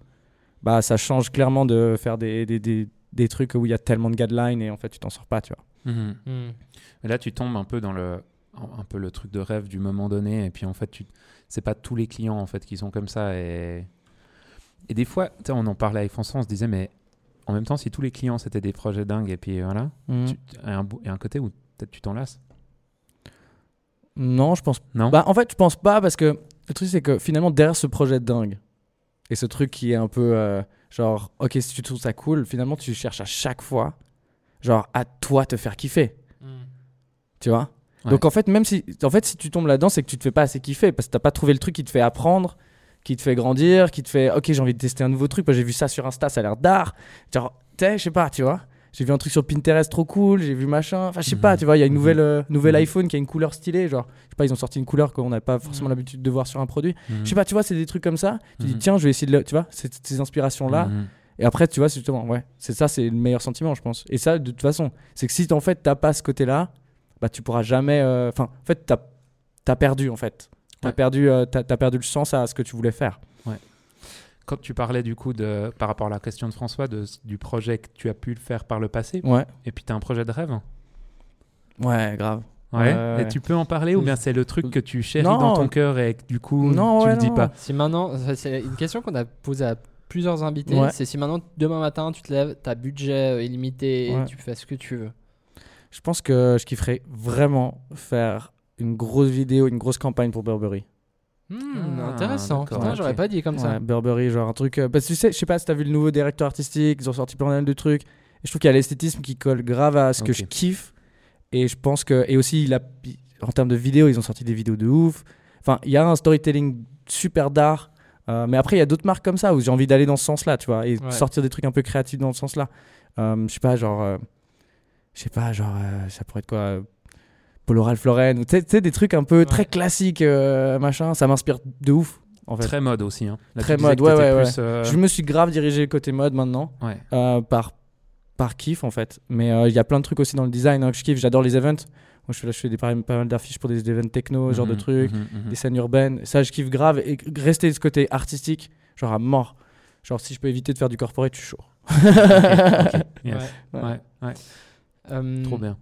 Bah, ça change clairement de faire des, des, des, des trucs où il y a tellement de guidelines et en fait, tu t'en sors pas, tu vois. Mhm. Et là, tu tombes un peu dans le, un peu le truc de rêve du moment donné. Et puis, en fait, tu, c'est pas tous les clients en fait qui sont comme ça. Et, et des fois, on en parlait avec François, on se disait, mais en même temps, si tous les clients c'était des projets dingues, et puis voilà, Mm. tu- il y a un un côté où peut-être tu t'en lasses. Non, je pense Non? Bah, en fait, je pense pas parce que le truc, c'est que finalement, derrière ce projet dingue et ce truc qui est un peu euh, genre, ok, si tu trouves ça cool, finalement, tu cherches à chaque fois, genre, à toi te faire kiffer. Hmm. Tu vois? Ouais. Donc, en fait, même si, en fait, si tu tombes là-dedans, c'est que tu te fais pas assez kiffer parce que t'as pas trouvé le truc qui te fait apprendre, qui te fait grandir, qui te fait, ok, j'ai envie de tester un nouveau truc. J'ai vu ça sur Insta, ça a l'air d'art. Genre, sais, je sais pas, tu vois. J'ai vu un truc sur Pinterest trop cool, j'ai vu machin. Enfin, je sais Mhm. pas, tu vois, il y a une Mhm. nouvelle, euh, nouvelle Mhm. iPhone qui a une couleur stylée. Genre, je sais pas, ils ont sorti une couleur qu'on n'a pas forcément Mhm. l'habitude de voir sur un produit. Mhm. Je sais pas, tu vois, c'est des trucs comme ça. Tu dis, Mhm. tiens, je vais essayer de le. Tu vois, c'est ces inspirations-là. Mhm. Et après, tu vois, c'est justement, ouais, c'est ça, c'est le meilleur sentiment, je pense. Et ça, de toute façon, c'est que si en fait, t'as pas ce côté-là, bah, tu pourras jamais. euh, Enfin, en fait, t'as as perdu, en fait. T'as Ouais. perdu, euh, perdu le sens à ce que tu voulais faire. Quand tu parlais du coup de, par rapport à la question de François, de, du projet que tu as pu le faire par le passé, Ouais, et puis tu as un projet de rêve ouais, grave. Ouais. Ouais, ouais. Et tu peux en parler ou bien c'est le truc que tu chéris Non. dans ton cœur et que du coup Non, tu ouais, le dis non. pas? Si maintenant, c'est une question qu'on a posée à plusieurs invités, Ouais. c'est si maintenant, demain matin, tu te lèves, t'as budget euh, illimité, Ouais. tu fais ce que tu veux. Je pense que je kifferais vraiment faire une grosse vidéo, une grosse campagne pour Burberry. Ah, intéressant. Putain, j'aurais pas dit comme ça. Burberry, genre un truc. euh, parce que tu sais, je sais pas si t'as vu le nouveau directeur artistique, ils ont sorti plein de trucs. Et je trouve qu'il y a l'esthétisme qui colle grave à ce que je kiffe. Et je pense que. Et aussi, il a, en termes de vidéos, ils ont sorti des vidéos de ouf. Enfin, il y a un storytelling super d'art. Euh, mais après, il y a d'autres marques comme ça où j'ai envie d'aller dans ce sens-là, tu vois, et Ouais. sortir des trucs un peu créatifs dans ce sens-là. Euh, je sais pas, genre. euh, je sais pas, genre. euh, ça pourrait être quoi euh, Polo Ralph Lauren, ou tu sais- des trucs un peu Ouais. très classiques, euh, machin. Ça m'inspire de ouf, en fait. Très mode aussi. Hein. Là, Très mode, ouais, ouais, plus, euh, Je me suis grave dirigé côté mode maintenant, ouais. euh, par, par kiff en fait. Mais euh, il y a plein de trucs aussi dans le design hein, que je kiffe. J'adore les events. Moi, je fais, là, je fais des, pas pas mal d'affiches pour des events techno, genre de Mhm, trucs, mhm, mhm. des scènes urbaines. Ça, je kiffe grave. Et rester de ce côté artistique, genre à mort. Genre, si je peux éviter de faire du corporate, je suis chaud. [LAUGHS] Yes. Ouais. Ouais, ouais, trop bien.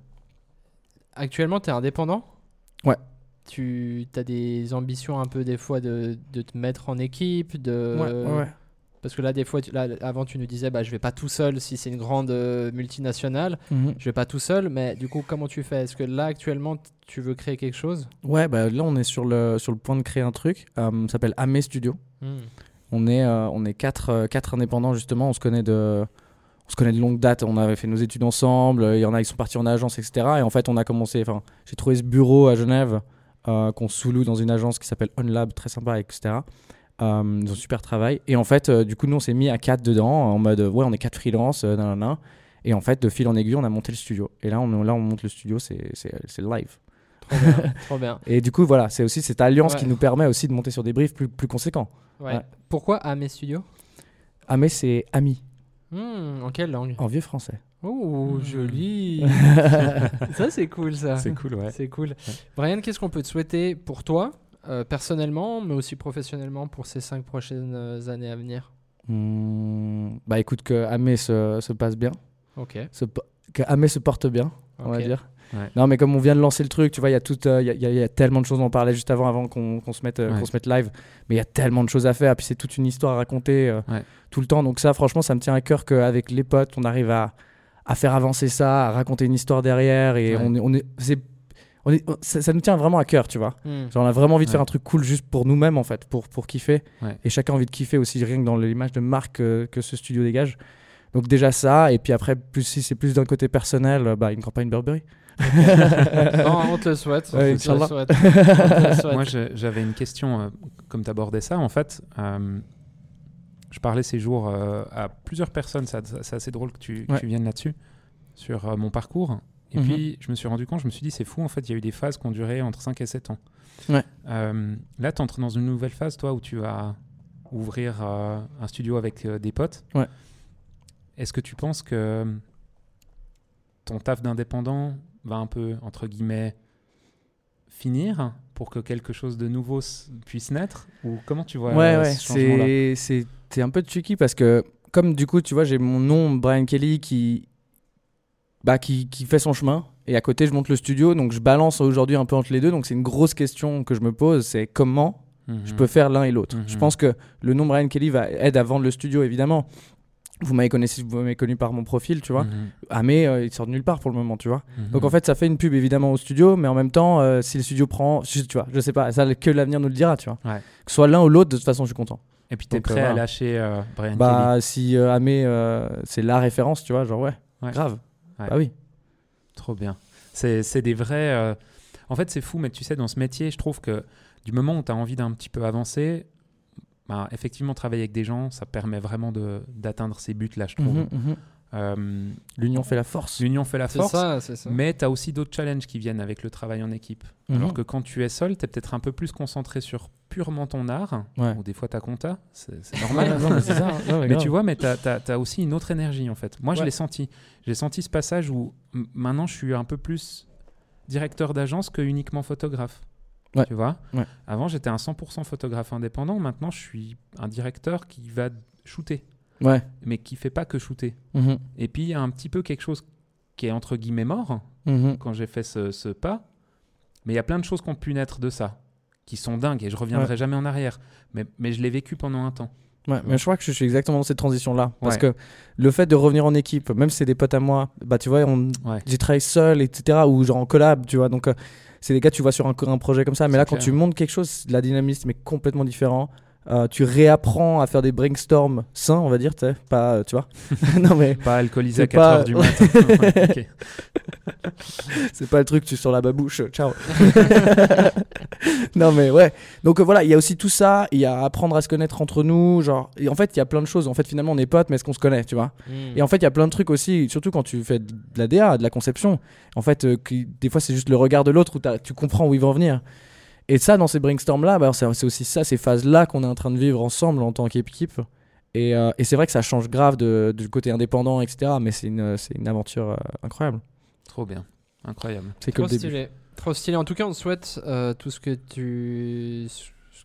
Actuellement, tu es indépendant? Ouais. Tu as des ambitions un peu des fois de, de te mettre en équipe de... Ouais. Parce que là, des fois, tu- là, avant, tu nous disais, bah, je vais pas tout seul si c'est une grande euh, multinationale. Mhm. Je vais pas tout seul, mais du coup, comment tu fais? Est-ce que là, actuellement, tu veux créer quelque chose? Ouais, bah, là, on est sur le, sur le point de créer un truc. Euh, ça s'appelle Amé Studio. Hmm. On est, euh, on est quatre, euh, quatre indépendants justement. On se connaît de, on se connaît de longue date. On avait fait nos études ensemble. Il y en a qui sont partis en agence, etc. Et en fait, on a commencé. Enfin, j'ai trouvé ce bureau à Genève euh, qu'on sous-loue dans une agence qui s'appelle OnLab, très sympa, etc. Euh, ils ont super travail. Et en fait, euh, du coup, nous, on s'est mis à quatre dedans, en mode, ouais, on est quatre freelance, euh, nan, nan, nan. Et en fait, de fil en aiguille, on a monté le studio. Et là, on, là, on monte le studio, c'est live. Trop bien. [LAUGHS] trop bien. Et du coup, voilà, c'est aussi cette alliance Ouais. qui nous permet aussi de monter sur des briefs plus, plus conséquents. Ouais. Ouais. Pourquoi studios Ah, mais c'est ami, Hmm, En quelle langue en vieux français. Oh, joli. [LAUGHS] ça, c'est cool, ça. C'est cool, ouais. C'est cool. Brian, qu'est-ce qu'on peut te souhaiter pour toi, euh, personnellement, mais aussi professionnellement, pour ces cinq prochaines euh, années à venir? Hmm, bah écoute, que Amé se, se passe bien, Ok. se que Amé se porte bien, on va dire. Ouais. Non, mais comme on vient de lancer le truc, tu vois, il y, a tout, euh, y, a- il y a- il y a tellement de choses, on en parlait juste avant, avant qu'on qu'on se, mette, euh, Ouais. se mette live, mais il y a tellement de choses à faire, puis c'est toute une histoire à raconter euh, Ouais. tout le temps. Donc ça, franchement, ça me tient à cœur qu'avec les potes, on arrive à, à faire avancer ça, à raconter une histoire derrière, et on est... On est, c'est- on est ça, ça nous tient vraiment à cœur, tu vois. Hmm. Genre, on a vraiment envie de faire un truc cool juste pour nous-mêmes, en fait, pour, pour kiffer. Et chacun a envie de kiffer aussi, rien que dans l'image de marque euh, que ce studio dégage. Donc déjà ça, et puis après, plus, si c'est plus d'un côté personnel, bah, une campagne Burberry. [LAUGHS] Non, on te le souhaite. Ouais, on te le Inch'Allah. souhaite. On te le souhaite. Moi, j'avais une question, euh, comme tu abordais ça, en fait. euh, je parlais ces jours euh, à plusieurs personnes, c'est assez drôle que tu, que Ouais. tu viennes là-dessus, sur euh, mon parcours. Et Mhm. puis, je me suis rendu compte, je me suis dit, c'est fou, en fait, il y a eu des phases qui ont duré entre 5 et 7 ans. Ouais. Euh, là, tu entres dans une nouvelle phase, toi, où tu vas ouvrir euh, un studio avec euh, des potes. Ouais. Est-ce que tu penses que ton taf d'indépendant va un peu, entre guillemets, finir pour que quelque chose de nouveau puisse naître Ou comment tu vois Ouais, euh, ouais, ce changement-là? un peu tricky parce que, comme du coup, tu vois, j'ai mon nom, Brian Kelly, qui, bah, qui, qui fait son chemin. Et à côté, je monte le studio, donc je balance aujourd'hui un peu entre les deux. Donc c'est une grosse question que je me pose, c'est comment je Mhm. peux faire l'un et l'autre. Je Mhm. pense que le nom Brian Kelly va aide à vendre le studio, évidemment. Vous m'avez connu, vous m'avez connu par mon profil, tu vois. Mhm. Ah mais euh, il sort de nulle part pour le moment, tu vois. Mhm. Donc en fait, ça fait une pub évidemment au studio, mais en même temps, euh, si le studio prend, tu vois, je sais pas, ça que l'avenir nous le dira, tu vois. Ouais. Que soit l'un ou l'autre, de toute façon, je suis content. Et puis, tu es Donc, euh, prêt à lâcher Brian Kelly Bah si Amé, c'est la référence, tu vois, genre ouais, Ouais. grave. Ouais. Bah oui. Trop bien. C'est c'est des vrais. En fait, c'est fou, mais tu sais, dans ce métier, je trouve que du moment où tu as envie d'un petit peu avancer, bah, effectivement, travailler avec des gens, ça permet vraiment de- d'atteindre ces buts-là, je trouve. Mhm, mhm. Euh, L'union fait la force. L'union fait la C'est force. ça, c'est ça. Mais tu as aussi d'autres challenges qui viennent avec le travail en équipe. Mhm. Alors que quand tu es seul, tu es peut-être un peu plus concentré sur purement ton art, Ouais. ou des fois ta compta, c'est [LAUGHS] normal. non, mais ça. hein. Non, Mais grave. tu vois, mais tu as, aussi une autre énergie en fait. Moi, je Ouais. l'ai senti. J'ai senti ce passage où maintenant je suis un peu plus directeur d'agence que uniquement photographe. Ouais. Tu vois Ouais. Avant, j'étais un 100% photographe indépendant. Maintenant, je suis un directeur qui va shooter, Ouais. mais qui fait pas que shooter. Mhm, Et puis, il y a un petit peu quelque chose qui est entre guillemets mort mhm. quand j'ai fait ce, ce pas. Mais il y a plein de choses qui ont pu naître de ça, qui sont dingues et je reviendrai jamais en arrière. Mais, mais je l'ai vécu pendant un temps. Ouais, mais je crois que je suis exactement dans cette transition-là. Parce Ouais. que le fait de revenir en équipe, même si c'est des potes à moi, bah tu vois, on... J'ai travaillé seul, etc. Ou genre en collab, tu vois. Donc, euh, c'est des gars, tu vois, sur un, un projet comme ça. Mais là, quand tu montes quelque chose, la dynamisme est complètement différent. Euh, tu réapprends à faire des brainstorms sains, on va dire, pas, euh, tu vois. [LAUGHS] [LAUGHS] non, mais Pas alcoolisé à C'est 4 pas- heures du matin. [LAUGHS] Ouais. [LAUGHS] c'est pas le truc, tu sur la babouche, ciao. [LAUGHS] non, mais ouais. Donc euh, voilà, il y a aussi tout ça. Il y a apprendre à se connaître entre nous. Genre, et en fait, il y a plein de choses. En fait, finalement, on est potes, mais est-ce qu'on se connaît, tu vois? Hmm. Et en fait, il y a plein de trucs aussi, surtout quand tu fais de la DA, de la conception. En fait, euh, qui- des fois, c'est juste le regard de l'autre où tu comprends où ils vont venir. Et ça, dans ces brainstorms-là, bah, c'est aussi ça, ces phases-là qu'on est en train de vivre ensemble en tant qu'équipe. Et, euh, et c'est vrai que ça change grave de- du côté indépendant, etc. Mais c'est une, aventure euh, incroyable. Trop bien. Incroyable. C'est que Trop le début. stylé. Trop stylé. En tout cas, on te souhaite euh, tout ce que tu.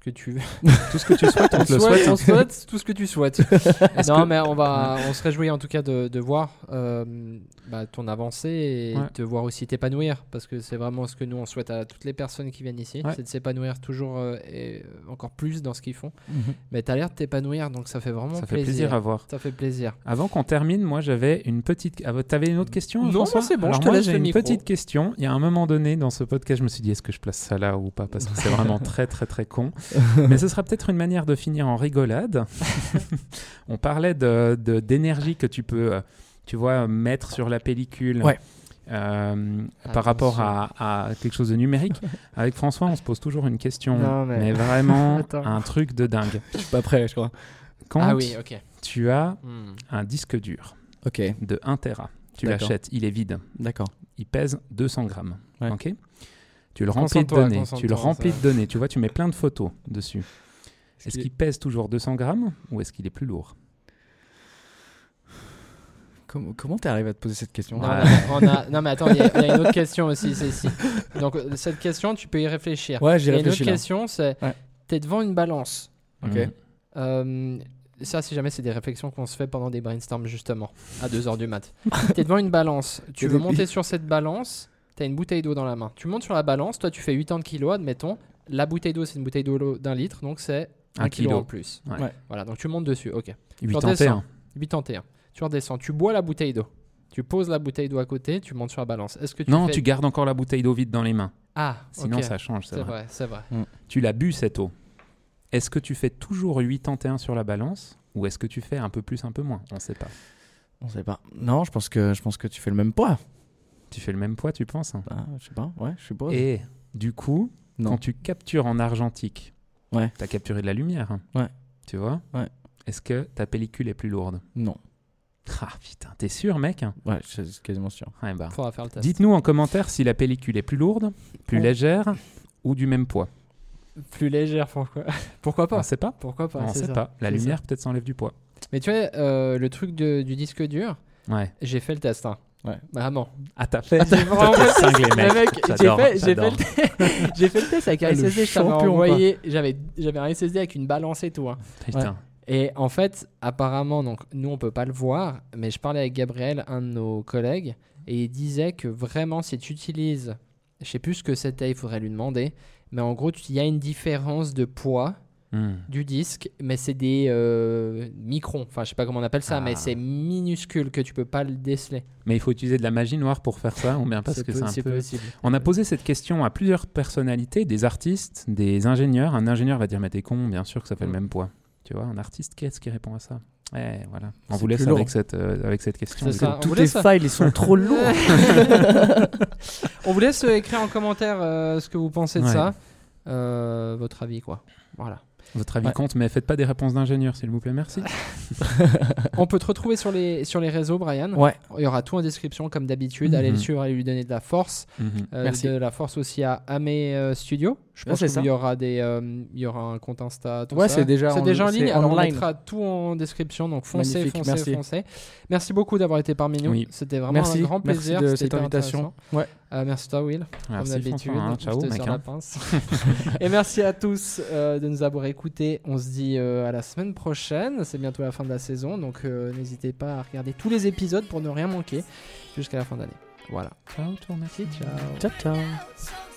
Que tu veux. [LAUGHS] Tout ce que tu souhaites, on te le souhaite, on souhaite tout ce que tu souhaites. [LAUGHS] Non, que- mais on va, on se réjouit en tout cas de, de voir euh, bah, ton avancée et Ouais. de voir aussi t'épanouir parce que c'est vraiment ce que nous on souhaite à toutes les personnes qui viennent ici, Ouais. c'est de s'épanouir toujours euh, et encore plus dans ce qu'ils font. Mhm. Mais t'as l'air de t'épanouir donc ça fait vraiment Ça fait plaisir. plaisir à voir. Ça fait plaisir. Avant qu'on termine, moi j'avais une petite. ah, T'avais une autre question Non, c'est bon, Alors je te laisse j'ai une micro. petite question. Il y a un moment donné dans ce podcast, je me suis dit est-ce que je place ça là ou pas? Parce que c'est [LAUGHS] vraiment très très très con. [LAUGHS] Mais ce sera peut-être une manière de finir en rigolade. [LAUGHS] On parlait de de- d'énergie que tu peux, euh, tu vois, mettre sur la pellicule. Ouais. Euh, par rapport à, à quelque chose de numérique, [LAUGHS] avec François, on se pose toujours une question, Non, mais- mais vraiment un truc de dingue. Je suis pas prêt, je crois. Quand Ah oui, ok. tu as Hmm. un disque dur Ok, de 1 Tera, tu D'accord. l'achètes, il est vide, d'accord. il pèse 200 grammes. Ouais. ok? Tu le remplis de données, tu le remplis ça. de données, tu vois, tu mets plein de photos dessus. Est-ce qu'il- pèse toujours 200 grammes ou est-ce qu'il est plus lourd? Comment t'es arrivé à te poser cette question? Non, mais on a- non, mais attends, il y, a- il y a une autre question aussi. si. Donc, euh, cette question, tu peux y réfléchir. Ouais, j'y a une autre réfléchis là. question, c'est Ouais. tu es devant une balance. Ok. Mhm. Euh, ça, si jamais c'est des réflexions qu'on se fait pendant des brainstorms, justement, à 2h du mat. tu es devant une balance. [LAUGHS] Tu veux monter sur cette balance, tu as une bouteille d'eau dans la main. Tu montes sur la balance, toi, tu fais 80 kilos, admettons. La bouteille d'eau, c'est une bouteille d'eau d'un litre, donc c'est Un 1 kilo kilo. en plus. Ouais. Ouais. Voilà, donc tu montes dessus, ok. 81. 81. Tu redescends, tu bois la bouteille d'eau. Tu poses la bouteille d'eau à côté, tu montes sur la balance. Est-ce que tu Non, fais- tu gardes encore la bouteille d'eau vide dans les mains. Ah, Sinon, ça change, c'est C'est vrai. vrai, c'est vrai. Tu l'as bu cette eau. Est-ce que tu fais toujours 81 sur la balance ou est-ce que tu fais un peu plus, un peu moins? On ne sait pas. On sait pas. Non, je pense que je pense que tu fais le même poids. Tu fais le même poids, tu penses hein Ah, je sais pas. Ouais, je suppose. Et du coup, non. quand tu captures en argentique, Ouais. tu as capturé de la lumière. hein. Ouais. Tu vois? Ouais. Est-ce que ta pellicule est plus lourde? Non. Ah putain, t'es sûr, mec Ouais, je suis quasiment sûr. Ouais, bah. Faudra faire le test. Dites-nous en commentaire si la pellicule est plus lourde, plus On- légère ou du même poids. Plus légère, pourquoi? [LAUGHS] Pourquoi On pas? Ne sait pas. Pourquoi pas on sait ça. pas. La lumière peut-être s'enlève du poids. Mais tu vois, euh, le truc de- du disque dur, Ouais. j'ai fait le test. Hein. Ouais. Vraiment. Ah, t'as fait J'ai vraiment cinglé, Le mec. j'ai fait, j'ai fait, j'adore. le te- [LAUGHS] j'ai fait le test avec un Ah, SSD, j'avais, j'avais un SSD avec une balance et tout. hein. Putain. Et en fait, apparemment, donc nous on peut pas le voir, mais je parlais avec Gabriel, un de nos collègues, et il disait que vraiment si tu utilises, je sais plus ce que c'était, il faudrait lui demander, mais en gros il y a une différence de poids Hmm. du disque, mais c'est des euh, microns, enfin je sais pas comment on appelle ça, Ah. mais c'est minuscule que tu peux pas le déceler. Mais il faut utiliser de la magie noire pour faire ça, ou bien parce que c'est un peu. possible. On a posé cette question à plusieurs personnalités, des artistes, des ingénieurs. Un ingénieur va dire Mais t'es con, bien sûr que ça fait le Mm. même poids. Tu vois, un artiste, qu'est-ce qui répond à ça? Eh, voilà. On vous laisse avec cette, euh, avec cette question. C'est du ça. coup. on Tous vous tes laisse- files, ils sont trop lourds. [LAUGHS] [LAUGHS] On vous laisse euh, écrire en commentaire euh, ce que vous pensez de Ouais. ça, Euh, votre avis quoi. Voilà. Votre avis Ouais. compte, mais faites pas des réponses d'ingénieurs, s'il vous plaît. Merci. [LAUGHS] On peut te retrouver sur les, sur les réseaux, Brian. Ouais. Il y aura tout en description comme d'habitude. Allez le Mhm. suivre, allez lui donner de la force. Mhm. Euh, Merci. De la force aussi à Amé euh, Studio. Je pense qu'il y aura des, euh, il y aura un compte Insta. Tout Ouais, c'est déjà en- déjà en ligne. Alors on mettra tout en description. Donc foncez, Magnifique, foncez, merci. foncez. Merci beaucoup d'avoir été parmi nous. Oui. C'était vraiment Merci, un grand merci plaisir. de C'était cette invitation. Ouais. Euh, merci toi, Will. Merci, comme d'habitude. Je Ciao, te mec. serre hein. la pince. [LAUGHS] Et merci à tous euh, de nous avoir écoutés. On se dit à la semaine prochaine. C'est bientôt la fin de la saison, donc n'hésitez pas à regarder tous les épisodes pour ne rien manquer jusqu'à la fin d'année. Voilà. Ciao, ciao, merci. Ciao. Ciao, ciao.